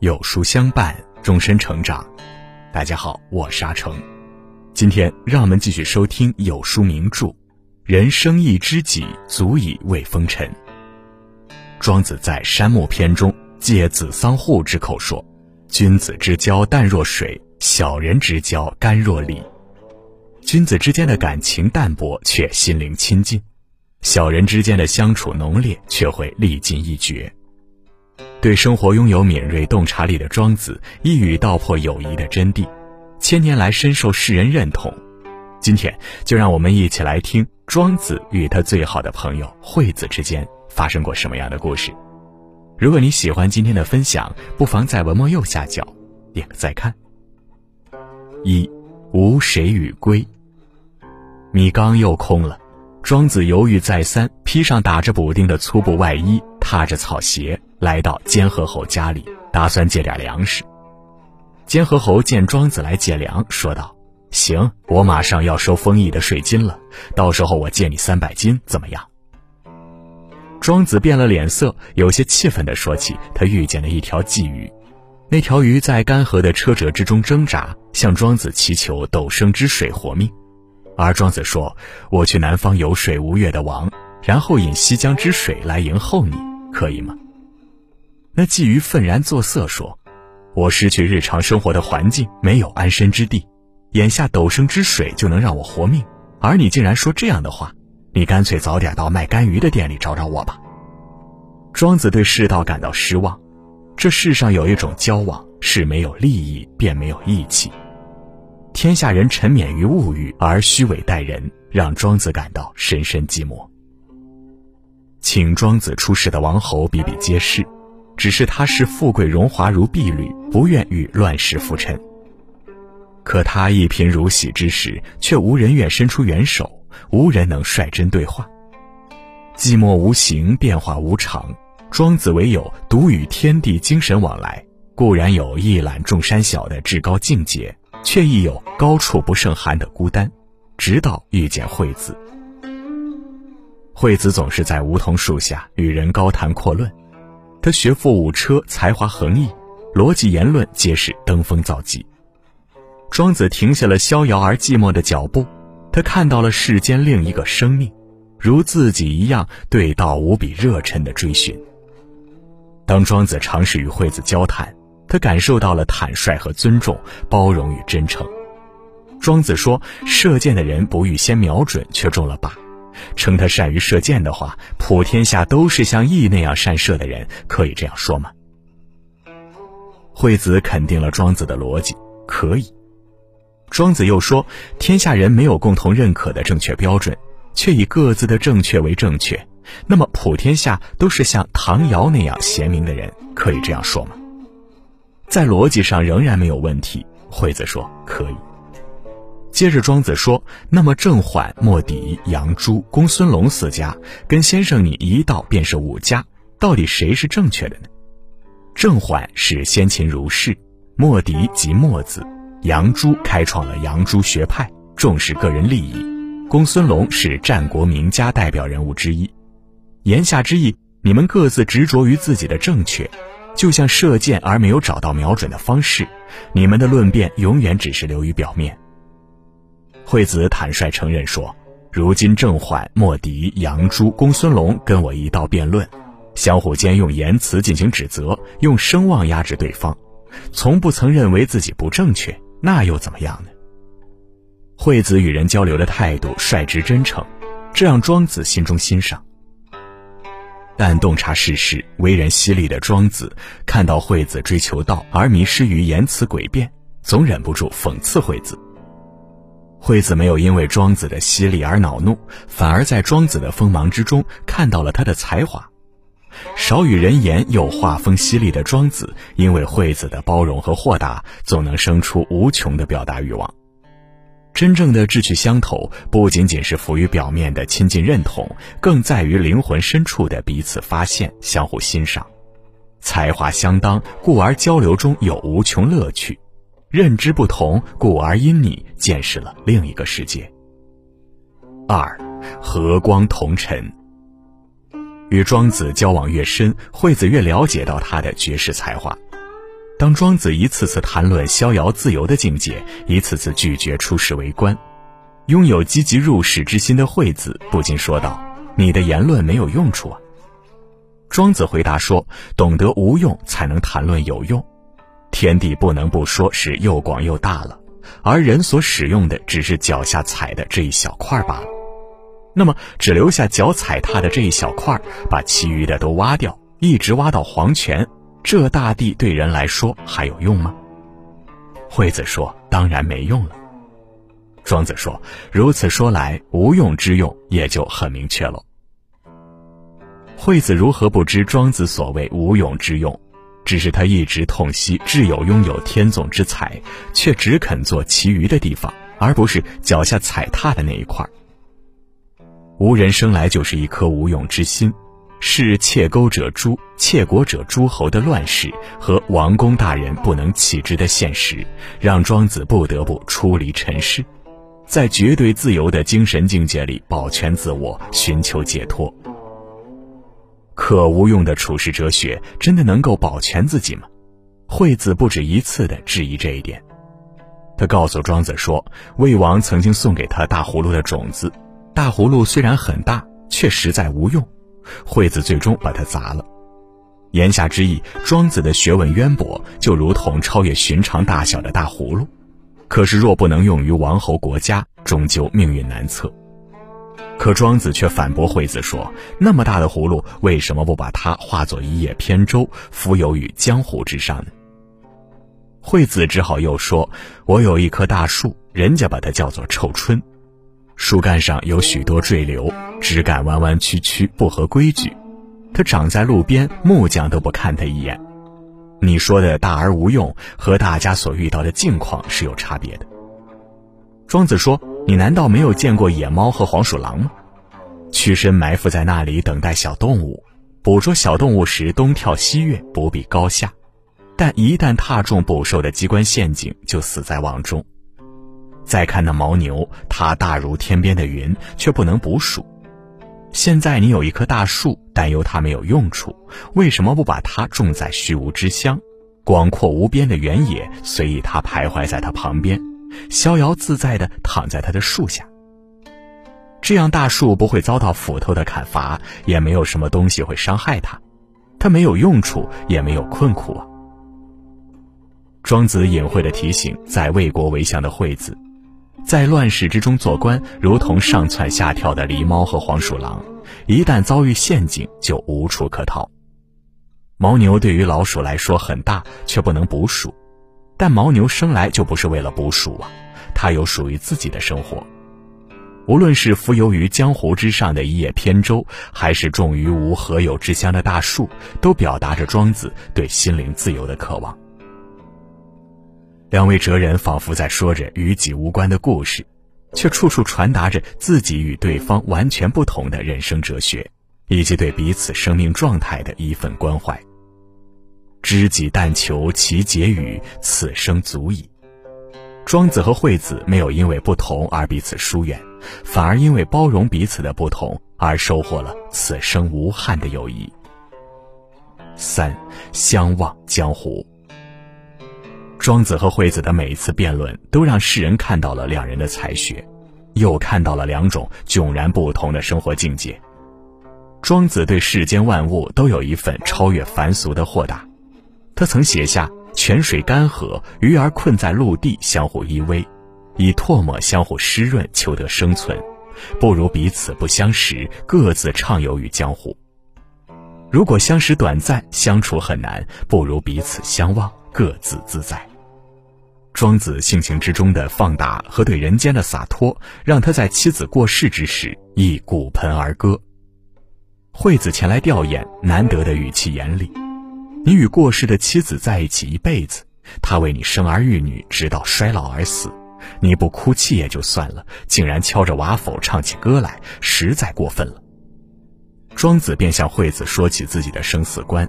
有书相伴，终身成长。大家好，我是阿成。今天让我们继续收听有书名著《人生一知己，足以慰风尘》。庄子在《山木篇》中借子桑户之口说：“君子之交淡若水，小人之交甘若醴。”君子之间的感情淡薄，却心灵亲近；小人之间的相处浓烈，却会历尽一绝。对生活拥有敏锐洞察力的庄子，一语道破友谊的真谛，千年来深受世人认同。今天就让我们一起来听庄子与他最好的朋友惠子之间发生过什么样的故事。如果你喜欢今天的分享，不妨在文末右下角点个再看。一，无谁与归。米缸又空了，庄子犹豫再三，披上打着补丁的粗布外衣，踏着草鞋。来到监河侯家里，打算借点粮食。监河侯见庄子来借粮，说道：“行，我马上要收封邑的税金了，到时候我借你三百斤，怎么样？”庄子变了脸色，有些气愤地说起他遇见了一条鲫鱼，那条鱼在干涸的车辙之中挣扎，向庄子祈求斗升之水活命。而庄子说：“我去南方游水吴越的王，然后引西江之水来迎候你，可以吗？”那鲫鱼愤然作色说：“我失去日常生活的环境，没有安身之地，眼下斗升之水就能让我活命，而你竟然说这样的话，你干脆早点到卖干鱼的店里找找我吧。”庄子对世道感到失望，这世上有一种交往是没有利益便没有义气，天下人沉湎于物欲而虚伪待人，让庄子感到深深寂寞。请庄子出世的王侯比比皆是。只是他视富贵荣华如敝履，不愿与乱世浮沉。可他一贫如洗之时，却无人愿伸出援手，无人能率真对话。寂寞无形，变化无常。庄子唯有独与天地精神往来，固然有一览众山小的至高境界，却亦有高处不胜寒的孤单。直到遇见惠子，惠子总是在梧桐树下与人高谈阔论。他学富五车，才华横溢，逻辑言论皆是登峰造极。庄子停下了逍遥而寂寞的脚步，他看到了世间另一个生命，如自己一样对道无比热忱的追寻。当庄子尝试与惠子交谈，他感受到了坦率和尊重，包容与真诚。庄子说：“射箭的人不预先瞄准，却中了靶。”称他善于射箭的话，普天下都是像羿那样善射的人，可以这样说吗？惠子肯定了庄子的逻辑，可以。庄子又说，天下人没有共同认可的正确标准，却以各自的正确为正确，那么普天下都是像唐尧那样贤明的人，可以这样说吗？在逻辑上仍然没有问题，惠子说可以。接着，庄子说：“那么郑缓、莫迪、杨朱、公孙龙四家，跟先生你一道便是五家，到底谁是正确的呢？”郑缓是先秦儒士，莫迪即墨子，杨朱开创了杨朱学派，重视个人利益，公孙龙是战国名家代表人物之一。言下之意，你们各自执着于自己的正确，就像射箭而没有找到瞄准的方式，你们的论辩永远只是流于表面。惠子坦率承认说：“如今郑缓、莫迪、杨朱、公孙龙跟我一道辩论，相互间用言辞进行指责，用声望压制对方，从不曾认为自己不正确，那又怎么样呢？”惠子与人交流的态度率直真诚，这让庄子心中欣赏。但洞察世事、为人犀利的庄子看到惠子追求道而迷失于言辞诡辩，总忍不住讽刺惠子。惠子没有因为庄子的犀利而恼怒，反而在庄子的锋芒之中看到了他的才华。少与人言又画风犀利的庄子，因为惠子的包容和豁达，总能生出无穷的表达欲望。真正的志趣相投，不仅仅是浮于表面的亲近认同，更在于灵魂深处的彼此发现、相互欣赏。才华相当，故而交流中有无穷乐趣。认知不同，故而因你见识了另一个世界。二，和光同尘。与庄子交往越深，惠子越了解到他的绝世才华。当庄子一次次谈论逍遥自由的境界，一次次拒绝出仕为官，拥有积极入世之心的惠子不禁说道：“你的言论没有用处啊。”庄子回答说：“懂得无用，才能谈论有用。天地不能不说是又广又大了，而人所使用的只是脚下踩的这一小块罢了。那么，只留下脚踩踏的这一小块，把其余的都挖掉，一直挖到黄泉。”这大地对人来说还有用吗？惠子说：“当然没用了。”庄子说：“如此说来，无用之用也就很明确了。”惠子如何不知庄子所谓无用之用？只是他一直痛惜挚友拥有天纵之才，却只肯做其余的地方，而不是脚下踩踏的那一块。无人生来就是一颗无用之心。是窃钩者诛、窃国者诸侯的乱世和王公大人不能弃之的现实，让庄子不得不出离尘世，在绝对自由的精神境界里保全自我，寻求解脱。可无用的处世哲学真的能够保全自己吗？惠子不止一次地质疑这一点。他告诉庄子说，魏王曾经送给他大葫芦的种子，大葫芦虽然很大，却实在无用。惠子最终把它砸了，言下之意，庄子的学问渊博，就如同超越寻常大小的大葫芦，可是若不能用于王侯国家，终究命运难测。可庄子却反驳惠子说：“那么大的葫芦，为什么不把它化作一叶扁舟，浮游于江湖之上呢？”惠子只好又说：“我有一棵大树，人家把它叫做臭椿。”树干上有许多坠流，枝干弯弯曲曲，不合规矩。它长在路边，木匠都不看它一眼。你说的大而无用，和大家所遇到的境况是有差别的。庄子说：“你难道没有见过野猫和黄鼠狼吗？屈身埋伏在那里等待小动物，捕捉小动物时东跳西跃，不比高下。但一旦踏中捕兽的机关陷阱，就死在网中。”再看那牦牛，它大如天边的云，却不能捕鼠。现在你有一棵大树，担忧它没有用处，为什么不把它种在虚无之乡？广阔无边的原野，随意它徘徊在它旁边，逍遥自在地躺在他的树下。这样大树不会遭到斧头的砍伐，也没有什么东西会伤害它，它没有用处，也没有困苦啊。庄子隐晦地提醒在魏国为相的惠子。在乱世之中做官，如同上蹿下跳的狸猫和黄鼠狼，一旦遭遇陷阱，就无处可逃。牦牛对于老鼠来说很大，却不能捕鼠，但牦牛生来就不是为了捕鼠啊，它有属于自己的生活。无论是浮游于江湖之上的一叶扁舟，还是种于无何有之乡的大树，都表达着庄子对心灵自由的渴望。两位哲人仿佛在说着与己无关的故事，却处处传达着自己与对方完全不同的人生哲学，以及对彼此生命状态的一份关怀。知己但求其结语，此生足矣。庄子和惠子没有因为不同而彼此疏远，反而因为包容彼此的不同而收获了此生无憾的友谊。三，相望江湖。庄子和惠子的每一次辩论，都让世人看到了两人的才学，又看到了两种迥然不同的生活境界。庄子对世间万物都有一份超越凡俗的豁达，他曾写下：“泉水干涸，鱼儿困在陆地，相互依偎，以唾沫相互湿润，求得生存，不如彼此不相识，各自畅游于江湖。如果相识短暂，相处很难，不如彼此相望，各自自在。”庄子性情之中的放达和对人间的洒脱，让他在妻子过世之时亦鼓盆而歌。惠子前来吊唁，难得的语气严厉：“你与过世的妻子在一起一辈子，她为你生儿育女，直到衰老而死，你不哭泣也就算了，竟然敲着瓦否唱起歌来，实在过分了。”庄子便向惠子说起自己的生死观。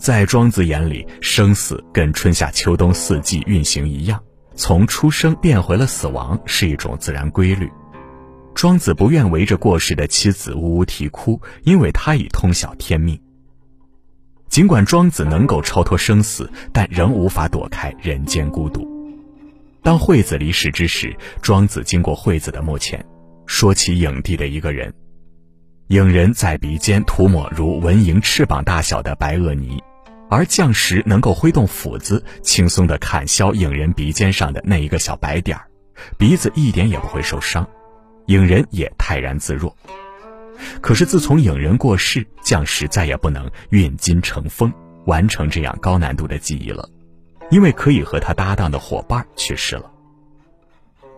在庄子眼里，生死跟春夏秋冬四季运行一样，从出生变回了死亡是一种自然规律。庄子不愿围着过世的妻子呜呜啼哭，因为他已通晓天命。尽管庄子能够超脱生死，但仍无法躲开人间孤独。当惠子离世之时，庄子经过惠子的墓前，说起影帝的一个人。影人在鼻尖涂抹如蚊蝇翅膀大小的白垩泥，而匠石能够挥动斧子，轻松地砍削影人鼻尖上的那一个小白点儿，鼻子一点也不会受伤，影人也泰然自若。可是自从影人过世，将士再也不能运金成风，完成这样高难度的技艺了，因为可以和他搭档的伙伴去世了。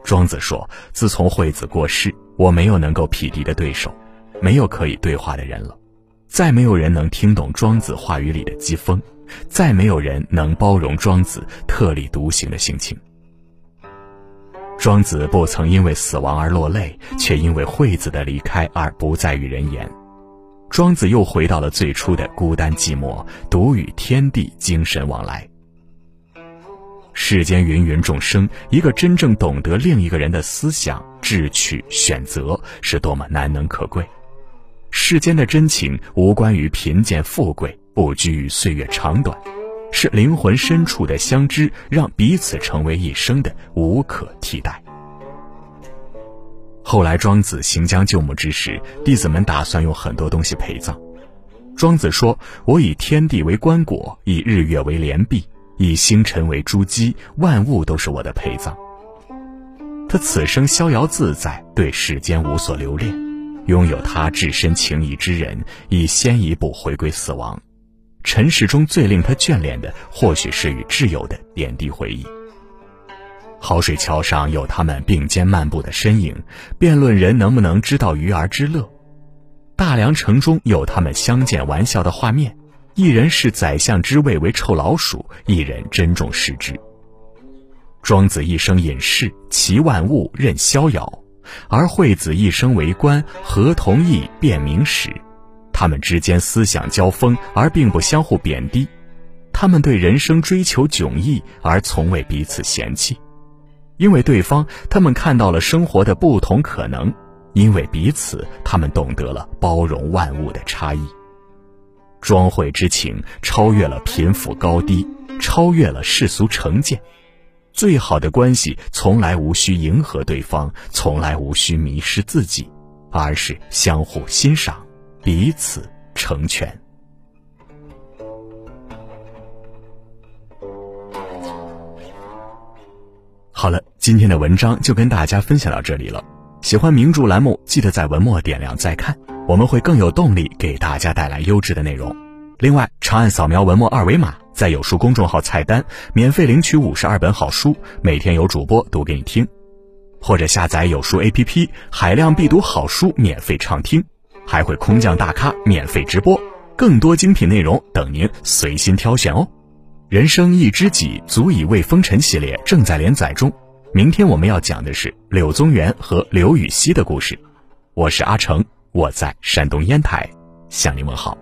庄子说：“自从惠子过世，我没有能够匹敌的对手，没有可以对话的人了，再没有人能听懂庄子话语里的讥讽，再没有人能包容庄子特立独行的性情。”庄子不曾因为死亡而落泪，却因为惠子的离开而不再与人言。庄子又回到了最初的孤单寂寞，独与天地精神往来。世间芸芸众生，一个真正懂得另一个人的思想、志趣、选择，是多么难能可贵。世间的真情，无关于贫贱富贵，不拘于岁月长短。是灵魂深处的相知，让彼此成为一生的无可替代。后来庄子行将就木之时，弟子们打算用很多东西陪葬。庄子说：“我以天地为棺椁，以日月为帘壁，以星辰为珠玑，万物都是我的陪葬。”他此生逍遥自在，对世间无所留恋，拥有他至深情谊之人，已先一步回归死亡。尘世中最令他眷恋的，或许是与挚友的点滴回忆。好水桥上有他们并肩漫步的身影，辩论人能不能知道鱼儿之乐；大梁城中有他们相见玩笑的画面，一人视宰相之位为臭老鼠，一人珍重视之。庄子一生隐士，齐万物，任逍遥；而惠子一生为官，何同意，辨明史。他们之间思想交锋，而并不相互贬低；他们对人生追求迥异，而从未彼此嫌弃。因为对方，他们看到了生活的不同可能；因为彼此，他们懂得了包容万物的差异。庄惠之情超越了贫富高低，超越了世俗成见。最好的关系，从来无需迎合对方，从来无需迷失自己，而是相互欣赏。彼此成全。好了，今天的文章就跟大家分享到这里了。喜欢名著栏目，记得在文末点亮再看，我们会更有动力给大家带来优质的内容。另外，长按扫描文末二维码，在有书公众号菜单免费领取五十二本好书，每天有主播读给你听；或者下载有书 APP，海量必读好书免费畅听。还会空降大咖免费直播，更多精品内容等您随心挑选哦。人生一知己，足以为风尘系列正在连载中。明天我们要讲的是柳宗元和刘禹锡的故事。我是阿成，我在山东烟台向您问好。